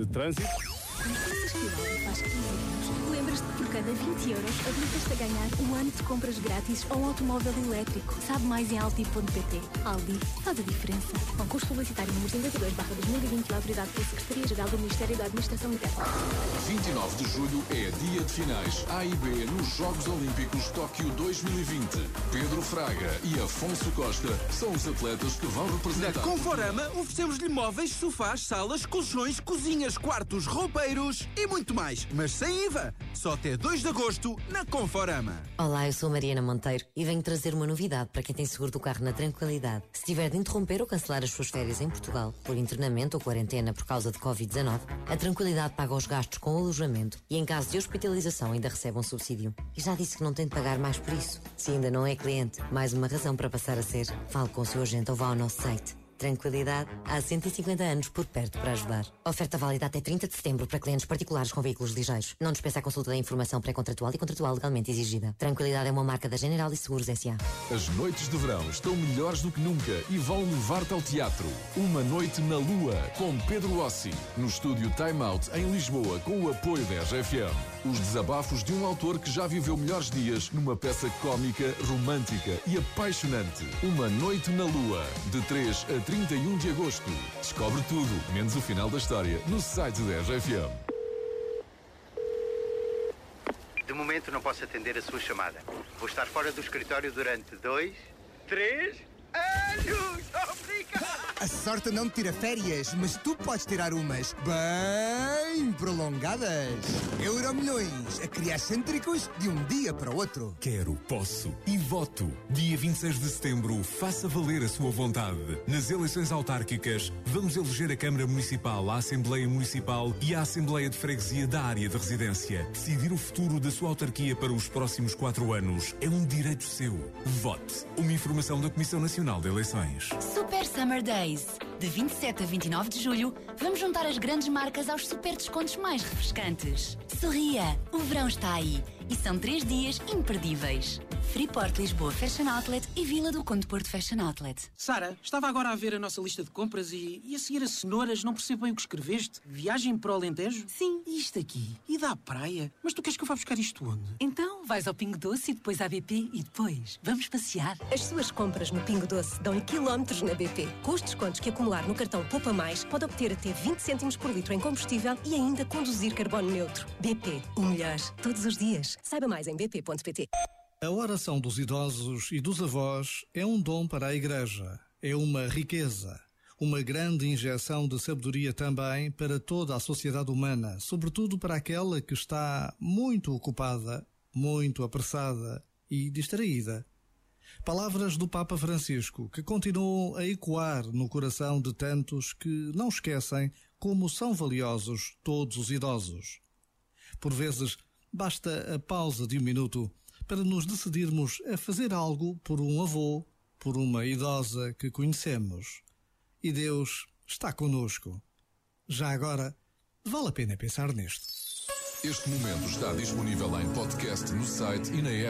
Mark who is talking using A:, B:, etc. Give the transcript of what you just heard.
A: de trânsito.
B: Pensas que o Audi faz 15 anos, lembras-te que por cada 20 euros habilitas-te a ganhar um ano de compras grátis ou um automóvel elétrico. Sabe mais em aldi.pt. Aldi faz a diferença. Concurso publicitário número 52 barra 2020 autorizado pela Secretaria-Geral do Ministério da Administração Interna.
C: 29 de julho é dia de finais A e B nos Jogos Olímpicos Tóquio 2020. Pedro Fraga e Afonso Costa são os atletas que vão
D: Na
C: representar.
D: Conforama oferecemos-lhe móveis, sofás, salas, colchões, cozinhas, quartos, e muito mais. Mas sem IVA. Só até 2 de agosto na Conforama.
E: Olá, eu sou Mariana Monteiro e venho trazer uma novidade para quem tem seguro do carro na tranquilidade. Se tiver de interromper ou cancelar as suas férias em Portugal por internamento ou quarentena por causa de Covid-19, a Tranquilidade paga os gastos com o alojamento e em caso de hospitalização ainda recebe um subsídio. E já disse que não tem de pagar mais por isso. Se ainda não é cliente, mais uma razão para passar a ser. Fale com o seu agente ou vá ao nosso site. Tranquilidade, há 150 anos por perto para ajudar. Oferta válida até 30 de setembro para clientes particulares com veículos ligeiros. Não dispensa a consulta da informação pré-contratual e contratual legalmente exigida. Tranquilidade é uma marca da General e Seguros S.A.
C: As noites de verão estão melhores do que nunca e vão levar-te ao teatro. Uma noite na Lua, com Pedro Ossi, no estúdio Time Out em Lisboa, com o apoio da RFM. Os desabafos de um autor que já viveu melhores dias numa peça cómica, romântica e apaixonante. Uma noite na Lua, de 3 a 31 de agosto. Descobre tudo, menos o final da história, no site da RFM.
F: De momento não posso atender a sua chamada. Vou estar fora do escritório durante dois, três anos! Obrigado!
G: A sorte não tira férias, mas tu podes tirar umas bem prolongadas. Euromilhões, a criar cêntricos de um dia para o outro.
H: Quero, posso e voto. Dia 26 de setembro, faça valer a sua vontade. Nas eleições autárquicas, vamos eleger a Câmara Municipal, a Assembleia Municipal e a Assembleia de Freguesia da área de residência. Decidir o futuro da sua autarquia para os próximos quatro anos é um direito seu. Vote. Uma informação da Comissão Nacional de Eleições.
I: Super Summer Days. De 27 a 29 de julho, vamos juntar as grandes marcas aos super descontos mais refrescantes. Sorria, o verão está aí e são três dias imperdíveis. Freeport Lisboa Fashion Outlet e Vila do Conde Porto Fashion Outlet.
D: Sara, estava agora a ver a nossa lista de compras e, e a seguir as cenouras não percebo bem o que escreveste. Viagem para o Alentejo?
J: Sim.
D: E isto aqui? E da praia? Mas tu queres que eu vá buscar isto onde?
J: Então, vais ao Pingo Doce e depois à BP e depois vamos passear.
K: As suas compras no Pingo Doce dão-lhe quilómetros na BP. Com os descontos que acumular no cartão Poupa Mais, pode obter até 20 cêntimos por litro em combustível e ainda conduzir carbono neutro. BP, o melhor, todos os dias. Saiba mais em bp.pt.
L: A oração dos idosos e dos avós é um dom para a Igreja. É uma riqueza. Uma grande injeção de sabedoria também para toda a sociedade humana, sobretudo para aquela que está muito ocupada, muito apressada e distraída. Palavras do Papa Francisco que continuam a ecoar no coração de tantos que não esquecem como são valiosos todos os idosos. Por vezes, basta a pausa de um minuto para nos decidirmos a fazer algo por um avô, por uma idosa que conhecemos. E Deus está conosco. Já agora, vale a pena pensar nisto.
C: Este momento está disponível em podcast no site e na app.